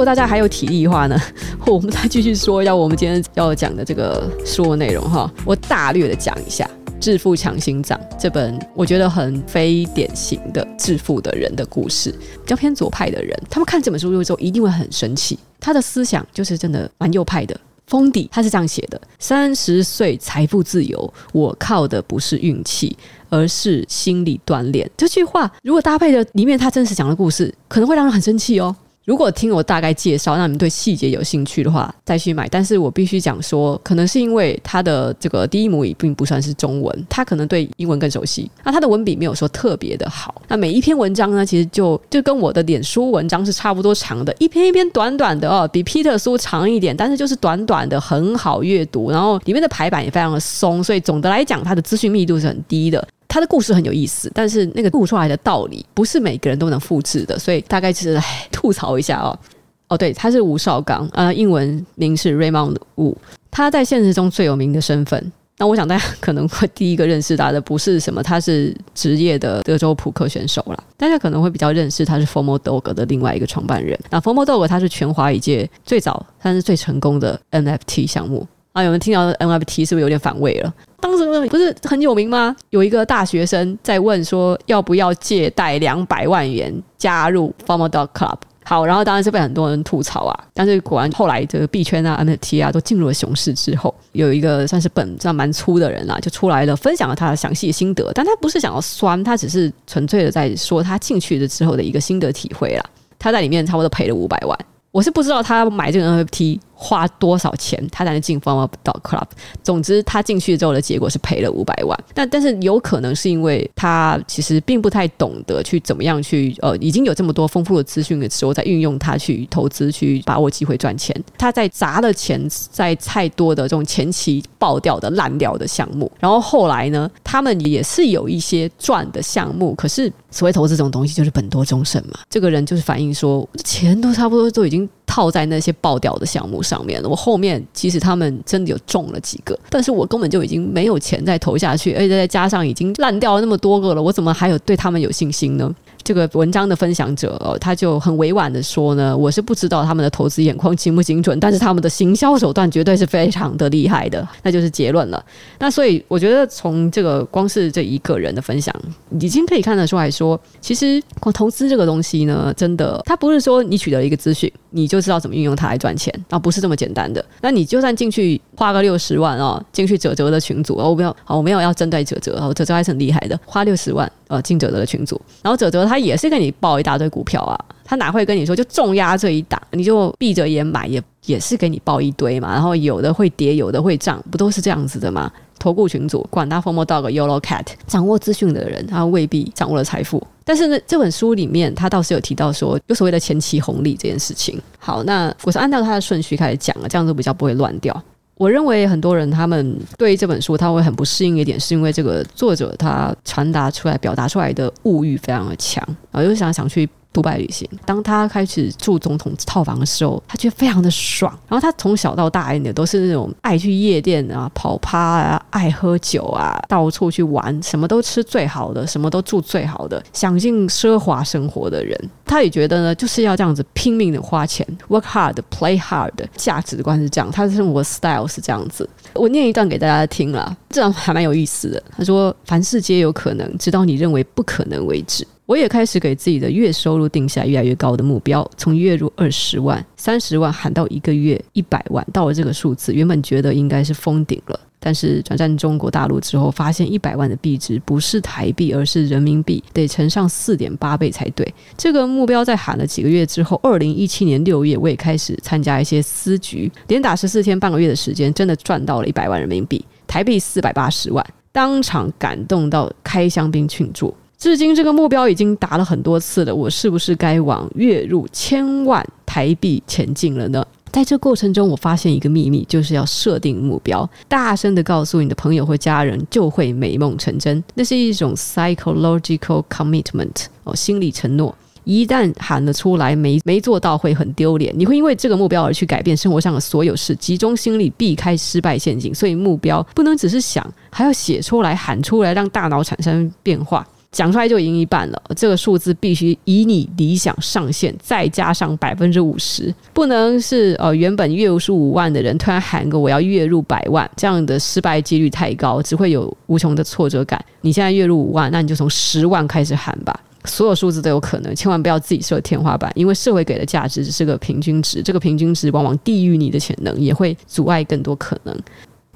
如果大家还有体力的话呢，我们再继续说一下我们今天要讲的这个书的内容哈。我大略的讲一下《致富强心脏》这本我觉得很非典型的致富的人的故事，比较偏左派的人，他们看这本书之后一定会很生气。他的思想就是真的蛮右派的。封底他是这样写的：三十岁财富自由，我靠的不是运气，而是心理锻炼。这句话如果搭配着里面他真实讲的故事，可能会让人很生气哦。如果听我大概介绍，那你们对细节有兴趣的话，再去买。但是我必须讲说，可能是因为他的这个第一母语并不算是中文，他可能对英文更熟悉。那他的文笔没有说特别的好。那每一篇文章呢，其实就就跟我的脸书文章是差不多长的，一篇一篇短短的哦，比 Peter 书长一点，但是就是短短的，很好阅读。然后里面的排版也非常的松，所以总的来讲，它的资讯密度是很低的。他的故事很有意思，但是那个悟出来的道理不是每个人都能复制的，所以大概就是来吐槽一下哦。哦，对，他是吴绍刚，呃，英文名是 Raymond Wu。他在现实中最有名的身份，那我想大家可能会第一个认识他的不是什么，他是职业的德州扑克选手啦，大家可能会比较认识他是 Formo Dog 的另外一个创办人。那 Formo Dog 他是全华语界最早但是最成功的 NFT 项目。啊，有人听到 NFT 是不是有点反胃了？当时不是很有名吗？有一个大学生在问说，要不要借贷两百万元加入 FOMO Dog Club？好，然后当然是被很多人吐槽啊。但是果然后来这个币圈啊、NFT 啊都进入了熊市之后，有一个算是本这样蛮粗的人啊，就出来了，分享了他的详细心得。但他不是想要酸，他只是纯粹的在说他进去的之后的一个心得体会啦。他在里面差不多赔了五百万，我是不知道他买这个 NFT。花多少钱他才能进 FOMO Dog Club？总之，他进去之后的结果是赔了五百万。但但是有可能是因为他其实并不太懂得去怎么样去呃，已经有这么多丰富的资讯的时候，再运用它去投资，去把握机会赚钱。他在砸的钱在太多的这种前期爆掉的烂掉的项目，然后后来呢，他们也是有一些赚的项目。可是所谓投资这种东西，就是本多终身嘛。这个人就是反映说，钱都差不多都已经套在那些爆掉的项目上。面，我后面其实他们真的有中了几个，但是我根本就已经没有钱再投下去，而且再加上已经烂掉了那么多个了，我怎么还有对他们有信心呢？这个文章的分享者哦，他就很委婉的说呢，我是不知道他们的投资眼光精不精准，但是他们的行销手段绝对是非常的厉害的，那就是结论了。那所以我觉得从这个光是这一个人的分享，已经可以看得出来说，其实光投资这个东西呢，真的，它不是说你取得一个资讯，你就知道怎么运用它来赚钱，啊，不是这么简单的。那你就算进去花个六十万哦，进去哲哲的群组，哦我没有，我没有要针对哲哲，哲哲还是很厉害的，花六十万呃进哲哲的群组，然后哲哲他。也是跟你报一大堆股票啊，他哪会跟你说就重压这一档，你就闭着眼买，也也是给你报一堆嘛。然后有的会跌，有的会涨，不都是这样子的吗？投顾群组管他 Formal Dog YOLO Cat，掌握资讯的人，他未必掌握了财富。但是呢，这本书里面他倒是有提到说，有所谓的前期红利这件事情。好，那我是按照他的顺序开始讲了，这样子比较不会乱掉。我认为很多人他们对这本书他会很不适应一点，是因为这个作者他传达出来、表达出来的物欲非常的强，啊，又想想去。独白旅行，当他开始住总统套房的时候，他觉得非常的爽。然后他从小到大一点都是那种爱去夜店啊、跑趴啊、爱喝酒啊、到处去玩，什么都吃最好的，什么都住最好的，享尽奢华生活的人。他也觉得呢，就是要这样子拼命的花钱，work hard, play hard，价值观是这样，他的生活 style 是这样子。我念一段给大家听啦，这样还蛮有意思的。他说：“凡事皆有可能，直到你认为不可能为止。”我也开始给自己的月收入定下越来越高的目标，从月入二十万、三十万喊到一个月一百万，到了这个数字，原本觉得应该是封顶了。但是转战中国大陆之后，发现一百万的币值不是台币，而是人民币，得乘上四点八倍才对。这个目标在喊了几个月之后，二零一七年六月，我也开始参加一些私局，连打十四天半个月的时间，真的赚到了一百万人民币，台币四百八十万，当场感动到开香槟庆祝。至今这个目标已经达了很多次了，我是不是该往月入千万台币前进了呢？在这过程中，我发现一个秘密，就是要设定目标，大声的告诉你的朋友或家人，就会美梦成真。那是一种 psychological commitment 哦，心理承诺。一旦喊了出来，没没做到会很丢脸。你会因为这个目标而去改变生活上的所有事，集中心力避开失败陷阱。所以目标不能只是想，还要写出来、喊出来，让大脑产生变化。讲出来就赢一半了。这个数字必须以你理想上限再加上百分之五十，不能是呃原本月入是五万的人突然喊个我要月入百万，这样的失败几率太高，只会有无穷的挫折感。你现在月入五万，那你就从十万开始喊吧。所有数字都有可能，千万不要自己设天花板，因为社会给的价值只是个平均值，这个平均值往往低于你的潜能，也会阻碍更多可能。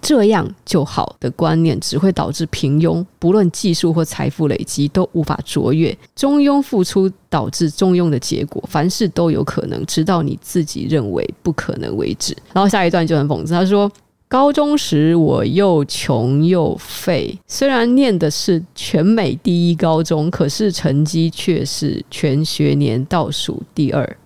这样就好的观念只会导致平庸，不论技术或财富累积都无法卓越。中庸付出导致中庸的结果，凡事都有可能，直到你自己认为不可能为止。然后下一段就很讽刺，他说。高中时我又穷又废，虽然念的是全美第一高中，可是成绩却是全学年倒数第二。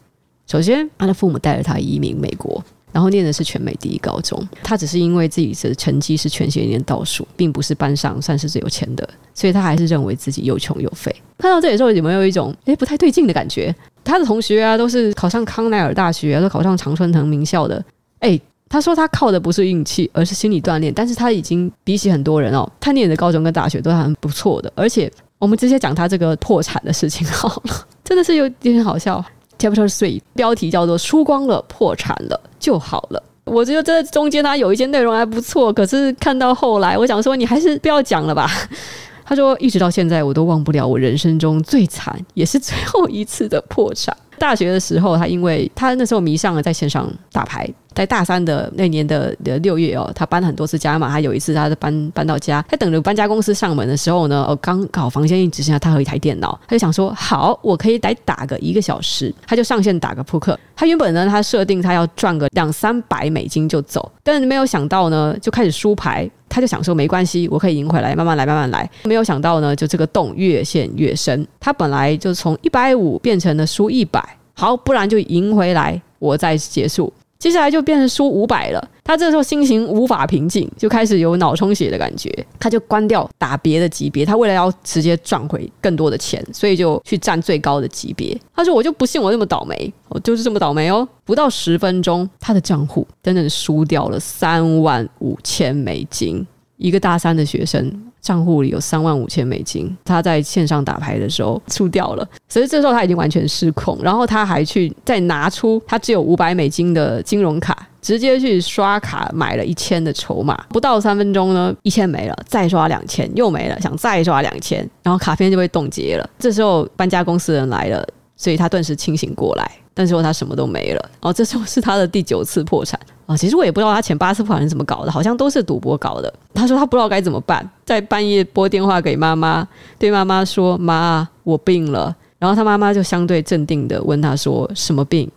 首先，他的父母带着他移民美国，然后念的是全美第一高中。他只是因为自己的成绩是全学年倒数，并不是班上算是最有钱的，所以他还是认为自己又穷又废。看到这里的时候，有没有一种诶不太对劲的感觉？他的同学啊，都是考上康奈尔大学，都考上常春藤名校的，诶他说他靠的不是运气，而是心理锻炼。但是他已经比起很多人哦，他念的高中跟大学都还不错的。而且我们直接讲他这个破产的事情好了，真的是有点好笑。Chapter Three 标题叫做“输光了，破产了就好了”。我觉得这中间它有一些内容还不错，可是看到后来，我想说你还是不要讲了吧。他说一直到现在我都忘不了我人生中最惨也是最后一次的破产。大学的时候，他因为他那时候迷上了在线上打牌。在大三的那年的的六月哦，他搬很多次家嘛。他有一次，他搬搬到家，他等着搬家公司上门的时候呢，哦，刚好房间里只剩下他和一台电脑，他就想说，好，我可以来打个一个小时，他就上线打个扑克。他原本呢，他设定他要赚个两三百美金就走，但是没有想到呢，就开始输牌，他就想说没关系，我可以赢回来，慢慢来，慢慢来。没有想到呢，就这个洞越陷越深，他本来就从一百五变成了输一百，好，不然就赢回来，我再结束。接下来就变成输五百了，他这时候心情无法平静，就开始有脑充血的感觉，他就关掉打别的级别，他为了要直接赚回更多的钱，所以就去占最高的级别。他说：“我就不信我那么倒霉，我就是这么倒霉哦！”不到十分钟，他的账户真的输掉了三万五千美金，一个大三的学生。账户里有三万五千美金，他在线上打牌的时候输掉了，所以这时候他已经完全失控，然后他还去再拿出他只有五百美金的金融卡，直接去刷卡买了一千的筹码，不到三分钟呢，一千没了，再刷两千又没了，想再刷两千，然后卡片就被冻结了。这时候搬家公司人来了，所以他顿时清醒过来。但是说他什么都没了，哦，这时候是他的第九次破产啊！其实我也不知道他前八次破产是怎么搞的，好像都是赌博搞的。他说他不知道该怎么办，在半夜拨电话给妈妈，对妈妈说：“妈，我病了。”然后他妈妈就相对镇定的问他说：“什么病？”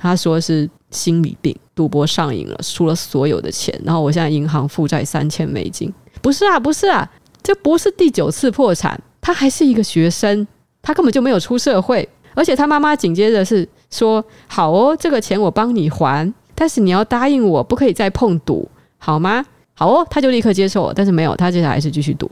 他说是心理病，赌博上瘾了，输了所有的钱。然后我现在银行负债三千美金。不是啊，不是啊，这不是第九次破产，他还是一个学生，他根本就没有出社会。而且他妈妈紧接着是说：“好哦，这个钱我帮你还，但是你要答应我，不可以再碰赌，好吗？”好哦，他就立刻接受了，但是没有，他接下来还是继续赌。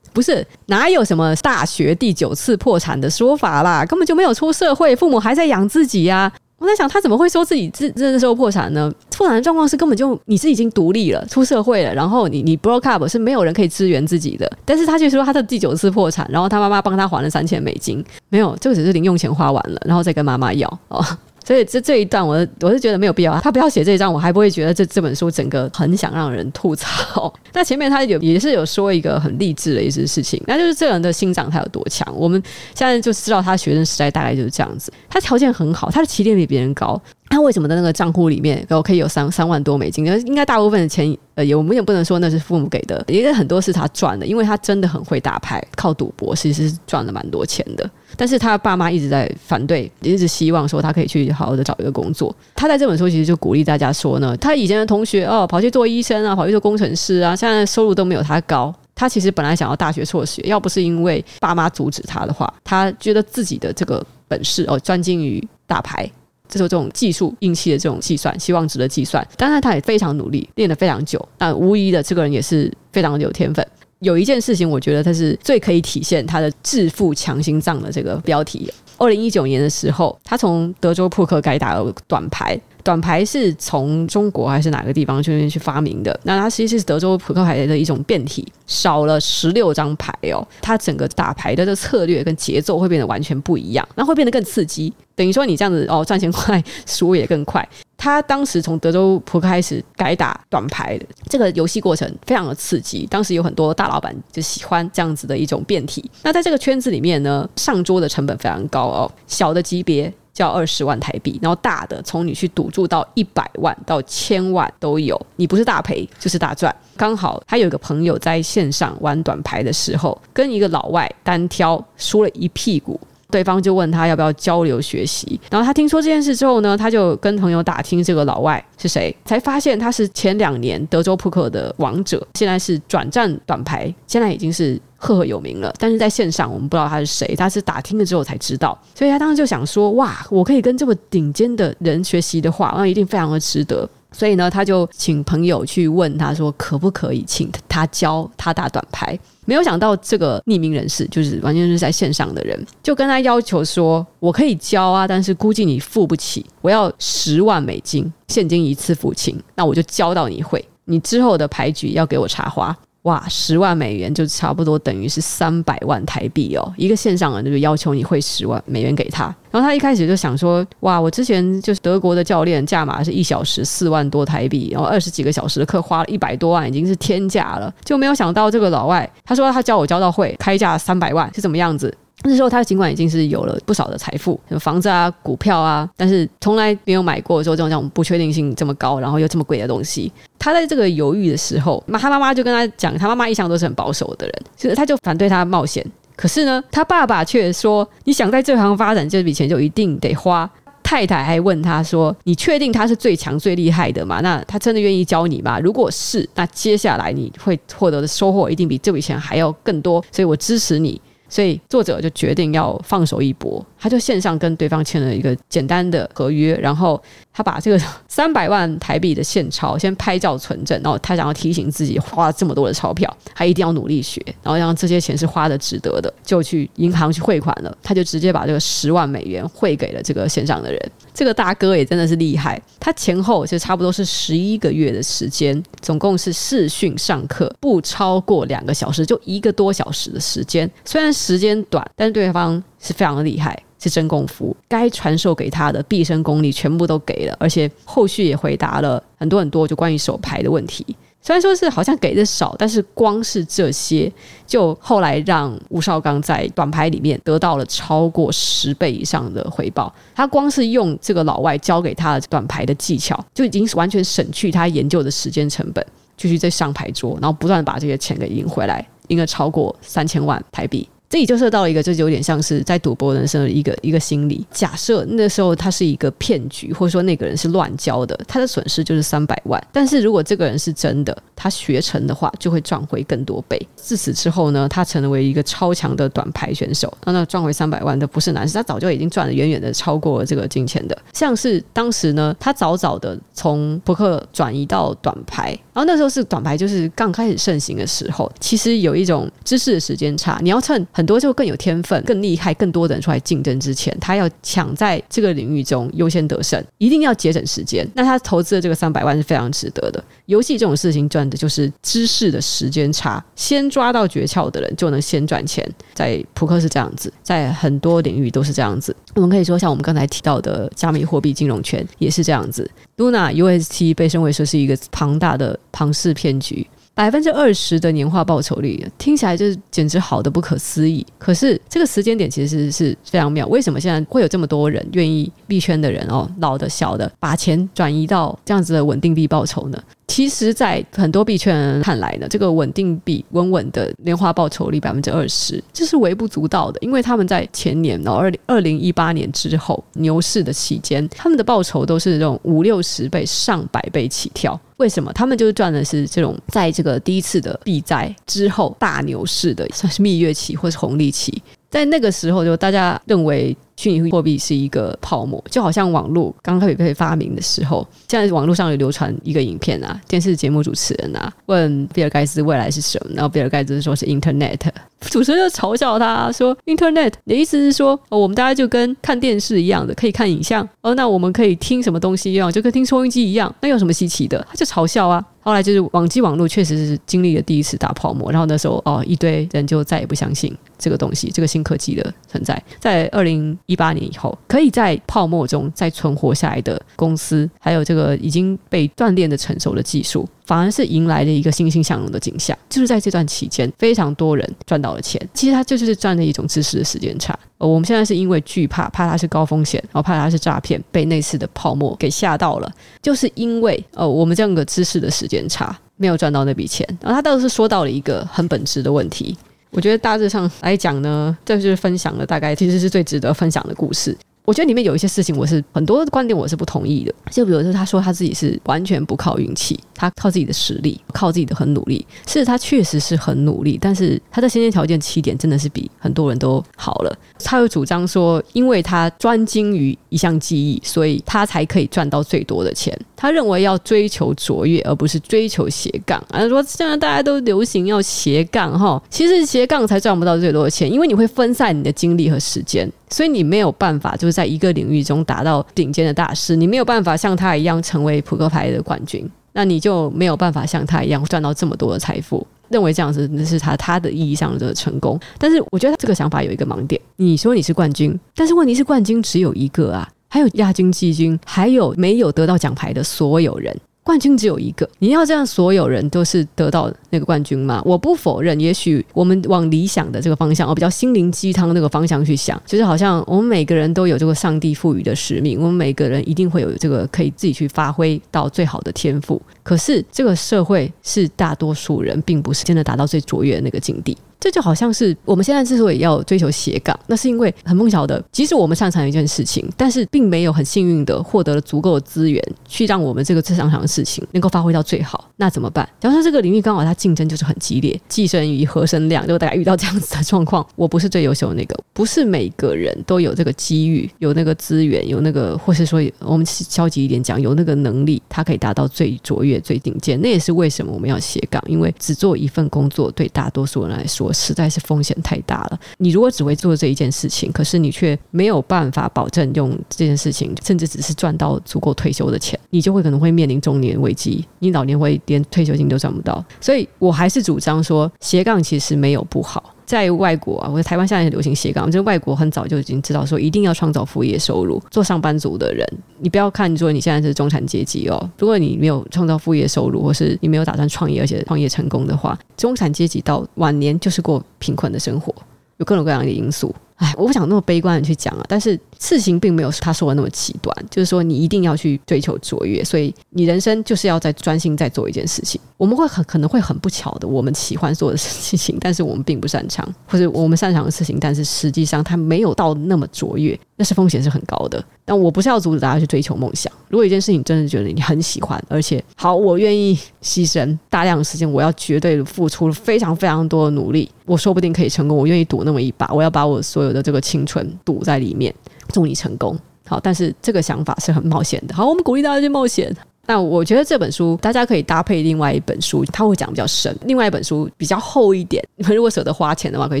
不是，哪有什么大学第九次破产的说法啦？根本就没有出社会，父母还在养自己呀。我在想，他怎么会说自己这这时候破产呢？破产的状况是根本就你是已经独立了，出社会了，然后你你 broke up 是没有人可以支援自己的。但是他却说他的第九次破产，然后他妈妈帮他还了三千美金，没有，这个只是零用钱花完了，然后再跟妈妈要哦。所以这这一段我我是觉得没有必要啊，他不要写这一章，我还不会觉得这这本书整个很想让人吐槽。那前面他有也是有说一个很励志的一些事情，那就是这个人的心脏他有多强。我们现在就知道他学生时代大概就是这样子，他条件很好，他的起点比别人高。他为什么在那个账户里面我可以有三三万多美金？应该大部分的钱，呃，也我们也不能说那是父母给的，因为很多是他赚的，因为他真的很会打牌，靠赌博其实是赚了蛮多钱的。但是他爸妈一直在反对，一直希望说他可以去好好的找一个工作。他在这本书其实就鼓励大家说呢，他以前的同学哦，跑去做医生啊，跑去做工程师啊，现在收入都没有他高。他其实本来想要大学辍学，要不是因为爸妈阻止他的话，他觉得自己的这个本事哦，专精于打牌。这种这种技术、硬气的这种计算、希望值的计算，当然他也非常努力，练得非常久。那无疑的，这个人也是非常的有天分。有一件事情，我觉得他是最可以体现他的致富强心脏的这个标题。二零一九年的时候，他从德州扑克改打了短牌，短牌是从中国还是哪个地方去去发明的？那它其实是德州扑克牌的一种变体，少了十六张牌哦，它整个打牌的这策略跟节奏会变得完全不一样，那会变得更刺激。等于说你这样子哦，赚钱快，输也更快。他当时从德州扑克开始改打短牌这个游戏过程非常的刺激，当时有很多大老板就喜欢这样子的一种变体。那在这个圈子里面呢，上桌的成本非常高哦，小的级别叫二十万台币，然后大的从你去赌注到一百万到千万都有，你不是大赔就是大赚。刚好他有一个朋友在线上玩短牌的时候，跟一个老外单挑输了一屁股。对方就问他要不要交流学习，然后他听说这件事之后呢，他就跟朋友打听这个老外是谁，才发现他是前两年德州扑克的王者，现在是转战短牌，现在已经是赫赫有名了。但是在线上我们不知道他是谁，他是打听了之后才知道，所以他当时就想说：哇，我可以跟这么顶尖的人学习的话，那一定非常的值得。所以呢，他就请朋友去问他说，可不可以请他教他打短牌？没有想到这个匿名人士就是完全是在线上的人，就跟他要求说，我可以教啊，但是估计你付不起，我要十万美金现金一次付清，那我就教到你会，你之后的牌局要给我插花。哇，十万美元就差不多等于是三百万台币哦！一个线上人就要求你汇十万美元给他，然后他一开始就想说：哇，我之前就是德国的教练，价码是一小时四万多台币，然后二十几个小时的课花了一百多万，已经是天价了。就没有想到这个老外，他说他教我教到会，开价三百万是怎么样子？那时候他尽管已经是有了不少的财富，有房子啊、股票啊，但是从来没有买过说这种这种不确定性这么高，然后又这么贵的东西。他在这个犹豫的时候，那他妈妈就跟他讲，他妈妈一向都是很保守的人，所以他就反对他冒险。可是呢，他爸爸却说：“你想在这行发展，这笔钱就一定得花。”太太还问他说：“你确定他是最强最厉害的吗？那他真的愿意教你吗？如果是，那接下来你会获得的收获一定比这笔钱还要更多。所以我支持你。”所以作者就决定要放手一搏，他就线上跟对方签了一个简单的合约，然后他把这个 三百万台币的现钞先拍照存证，然后他想要提醒自己花了这么多的钞票，他一定要努力学，然后让这些钱是花的值得的，就去银行去汇款了，他就直接把这个十万美元汇给了这个线上的人。这个大哥也真的是厉害，他前后就差不多是十一个月的时间，总共是视讯上课，不超过两个小时，就一个多小时的时间。虽然时间短，但是对方是非常的厉害，是真功夫。该传授给他的毕生功力全部都给了，而且后续也回答了很多很多就关于手牌的问题。虽然说是好像给的少，但是光是这些，就后来让吴绍刚在短牌里面得到了超过十倍以上的回报。他光是用这个老外教给他的短牌的技巧，就已经完全省去他研究的时间成本，继续在上牌桌，然后不断把这些钱给赢回来，赢了超过三千万台币。这里就涉到了一个，就有点像是在赌博人生的一个一个心理。假设那时候他是一个骗局，或者说那个人是乱教的，他的损失就是三百万。但是如果这个人是真的，他学成的话，就会赚回更多倍。自此之后呢，他成为一个超强的短牌选手。那那赚回三百万的不是难事，他早就已经赚了远远的超过了这个金钱的。像是当时呢，他早早的从扑克转移到短牌，然后那时候是短牌就是刚开始盛行的时候，其实有一种知识的时间差，你要趁。很多就更有天分、更厉害、更多的人出来竞争之前，他要抢在这个领域中优先得胜，一定要节省时间。那他投资的这个三百万是非常值得的。游戏这种事情赚的就是知识的时间差，先抓到诀窍的人就能先赚钱。在扑克是这样子，在很多领域都是这样子。我们可以说，像我们刚才提到的加密货币金融圈也是这样子。Luna UST 被称为说是一个庞大的庞氏骗局。百分之二十的年化报酬率，听起来就是简直好的不可思议。可是这个时间点其实是是非常妙。为什么现在会有这么多人愿意币圈的人哦，老的小的，把钱转移到这样子的稳定币报酬呢？其实，在很多币圈人看来呢，这个稳定币稳稳的年化报酬率百分之二十，这是微不足道的。因为他们在前年，然后二零二零一八年之后牛市的期间，他们的报酬都是这种五六十倍、上百倍起跳。为什么？他们就是赚的是这种在这个第一次的币灾之后大牛市的，算是蜜月期或是红利期。在那个时候，就大家认为虚拟货币是一个泡沫，就好像网络刚开始被发明的时候，现在网络上有流传一个影片啊，电视节目主持人啊问比尔盖茨未来是什么，然后比尔盖茨说是 Internet，主持人就嘲笑他说 Internet，你的意思是说，我们大家就跟看电视一样的，可以看影像，哦，那我们可以听什么东西一样，就跟听收音机一样，那有什么稀奇的？他就嘲笑啊。后来就是网际网络确实是经历了第一次大泡沫，然后那时候哦，一堆人就再也不相信这个东西，这个新科技的存在。在二零一八年以后，可以在泡沫中再存活下来的公司，还有这个已经被锻炼的成熟的技术，反而是迎来了一个欣欣向荣的景象。就是在这段期间，非常多人赚到了钱。其实它就是赚了一种知识的时间差。呃，我们现在是因为惧怕，怕它是高风险，然后怕它是诈骗，被那次的泡沫给吓到了。就是因为呃，我们这样个知识的时间。差没有赚到那笔钱，然后他倒是说到了一个很本质的问题。我觉得大致上来讲呢，这就是分享了大概其实是最值得分享的故事。我觉得里面有一些事情，我是很多观点我是不同意的。就比如说，他说他自己是完全不靠运气，他靠自己的实力，靠自己的很努力。是他确实是很努力，但是他的先天条件起点真的是比很多人都好了。他又主张说，因为他专精于一项技艺，所以他才可以赚到最多的钱。他认为要追求卓越，而不是追求斜杠。啊说现在大家都流行要斜杠哈，其实斜杠才赚不到最多的钱，因为你会分散你的精力和时间。所以你没有办法，就是在一个领域中达到顶尖的大师，你没有办法像他一样成为扑克牌的冠军，那你就没有办法像他一样赚到这么多的财富。认为这样子那是他他的意义上的成功，但是我觉得他这个想法有一个盲点。你说你是冠军，但是问题是冠军只有一个啊，还有亚军、季军，还有没有得到奖牌的所有人。冠军只有一个，你要这样所有人都是得到那个冠军吗？我不否认，也许我们往理想的这个方向，我，比较心灵鸡汤那个方向去想，就是好像我们每个人都有这个上帝赋予的使命，我们每个人一定会有这个可以自己去发挥到最好的天赋。可是这个社会是大多数人并不是真的达到最卓越的那个境地。这就好像是我们现在之所以要追求斜杠，那是因为很碰巧的，即使我们擅长一件事情，但是并没有很幸运的获得了足够的资源，去让我们这个最擅长的事情能够发挥到最好。那怎么办？假如说这个领域刚好它竞争就是很激烈，寄生瑜，何生亮，就大家遇到这样子的状况，我不是最优秀的那个，不是每个人都有这个机遇，有那个资源，有那个，或是说我们消极一点讲，有那个能力，他可以达到最卓越、最顶尖。那也是为什么我们要斜杠，因为只做一份工作，对大多数人来说。实在是风险太大了。你如果只会做这一件事情，可是你却没有办法保证用这件事情，甚至只是赚到足够退休的钱，你就会可能会面临中年危机，你老年会连退休金都赚不到。所以我还是主张说，斜杠其实没有不好。在外国啊，我在台湾现在很流行斜杠，就是外国很早就已经知道说，一定要创造副业收入。做上班族的人，你不要看说你现在是中产阶级哦，如果你没有创造副业收入，或是你没有打算创业，而且创业成功的话，中产阶级到晚年就是过贫困的生活，有各种各样的因素。哎，我不想那么悲观的去讲啊，但是事情并没有他说的那么极端，就是说你一定要去追求卓越，所以你人生就是要在专心在做一件事情。我们会很可能会很不巧的，我们喜欢做的事情，但是我们并不擅长，或者我们擅长的事情，但是实际上它没有到那么卓越，那是风险是很高的。但我不是要阻止大家去追求梦想。如果一件事情真的觉得你很喜欢，而且好，我愿意牺牲大量的时间，我要绝对付出非常非常多的努力，我说不定可以成功。我愿意赌那么一把，我要把我所有的这个青春赌在里面，祝你成功。好，但是这个想法是很冒险的。好，我们鼓励大家去冒险。那我觉得这本书大家可以搭配另外一本书，它会讲比较深。另外一本书比较厚一点，你们如果舍得花钱的话，可以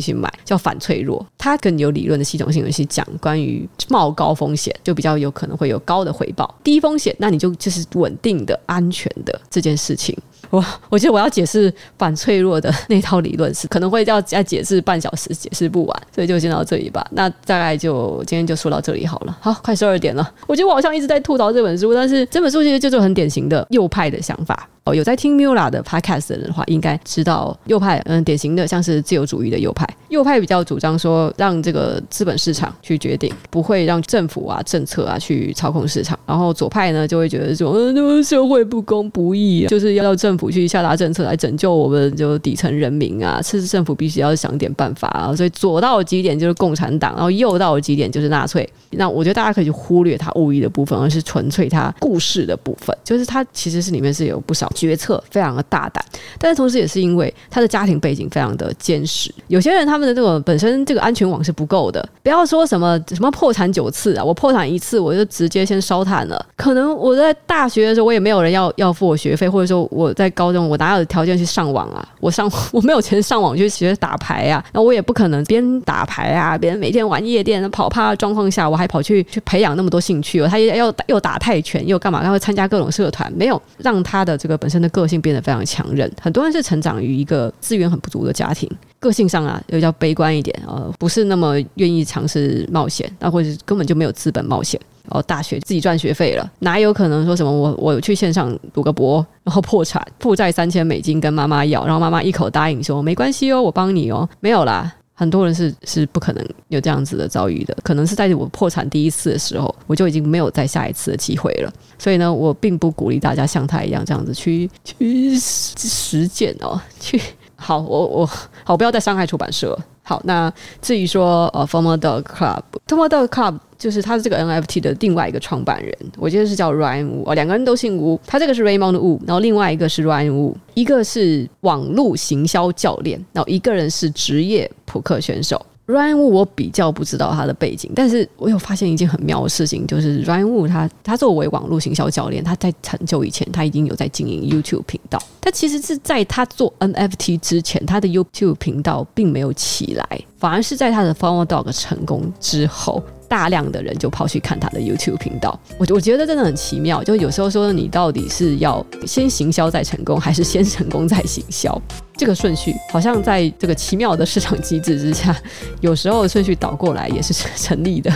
去买，叫《反脆弱》，它更有理论的系统性的去讲关于冒高风险就比较有可能会有高的回报，低风险那你就就是稳定的、安全的这件事情。我 我觉得我要解释反脆弱的那套理论是可能会要再解释半小时，解释不完，所以就先到这里吧。那大概就今天就说到这里好了。好，快十二点了，我觉得我好像一直在吐槽这本书，但是这本书其实就是很典型的右派的想法。哦，有在听 Mula 的 Podcast 的人的话，应该知道右派，嗯，典型的像是自由主义的右派。右派比较主张说，让这个资本市场去决定，不会让政府啊、政策啊去操控市场。然后左派呢，就会觉得说，嗯，这个社会不公不义啊，就是要政府去下达政策来拯救我们就底层人民啊，是政府必须要想点办法啊。所以左到极点就是共产党，然后右到极点就是纳粹。那我觉得大家可以去忽略它物意的部分，而是纯粹它故事的部分，就是它其实是里面是有不少。决策非常的大胆，但是同时也是因为他的家庭背景非常的坚实。有些人他们的这个本身这个安全网是不够的，不要说什么什么破产九次啊，我破产一次我就直接先烧炭了。可能我在大学的时候我也没有人要 要付我学费，或者说我在高中我哪有条件去上网啊？我上我没有钱上网去学打牌啊，那我也不可能边打牌啊，别人每天玩夜店跑趴的状况下，我还跑去去培养那么多兴趣哦。他也要又打泰拳又干嘛？他会参加各种社团，没有让他的这个。本身的个性变得非常强韧，很多人是成长于一个资源很不足的家庭，个性上啊又比较悲观一点，呃，不是那么愿意尝试冒险，那或者根本就没有资本冒险。哦，大学自己赚学费了，哪有可能说什么我我去线上读个博，然后破产负债三千美金跟妈妈要，然后妈妈一口答应说没关系哦，我帮你哦，没有啦。很多人是是不可能有这样子的遭遇的，可能是在我破产第一次的时候，我就已经没有再下一次的机会了。所以呢，我并不鼓励大家像他一样这样子去 去实践哦。去好，我我好，不要再伤害出版社。好，那至于说呃，Former Dog Club，Former Dog Club 就是他是这个 NFT 的另外一个创办人，我记得是叫 Ryan Wu 哦，两个人都姓吴。他这个是 Raymond Wu，然后另外一个是 Ryan Wu，一个是网络行销教练，然后一个人是职业扑克选手。Ryan Wu 我比较不知道他的背景，但是我有发现一件很妙的事情，就是 Ryan Wu 他他作为网络行销教练，他在很久以前他已经有在经营 YouTube 频道。他其实是在他做 NFT 之前，他的 YouTube 频道并没有起来，反而是在他的 Former Dog 成功之后。大量的人就跑去看他的 YouTube 频道，我我觉得真的很奇妙。就有时候说，你到底是要先行销再成功，还是先成功再行销？这个顺序好像在这个奇妙的市场机制之下，有时候顺序倒过来也是成立的。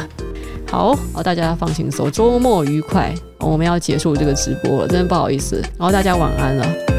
好，好，大家放轻松，周末愉快。我们要结束这个直播了，真的不好意思。然后大家晚安了。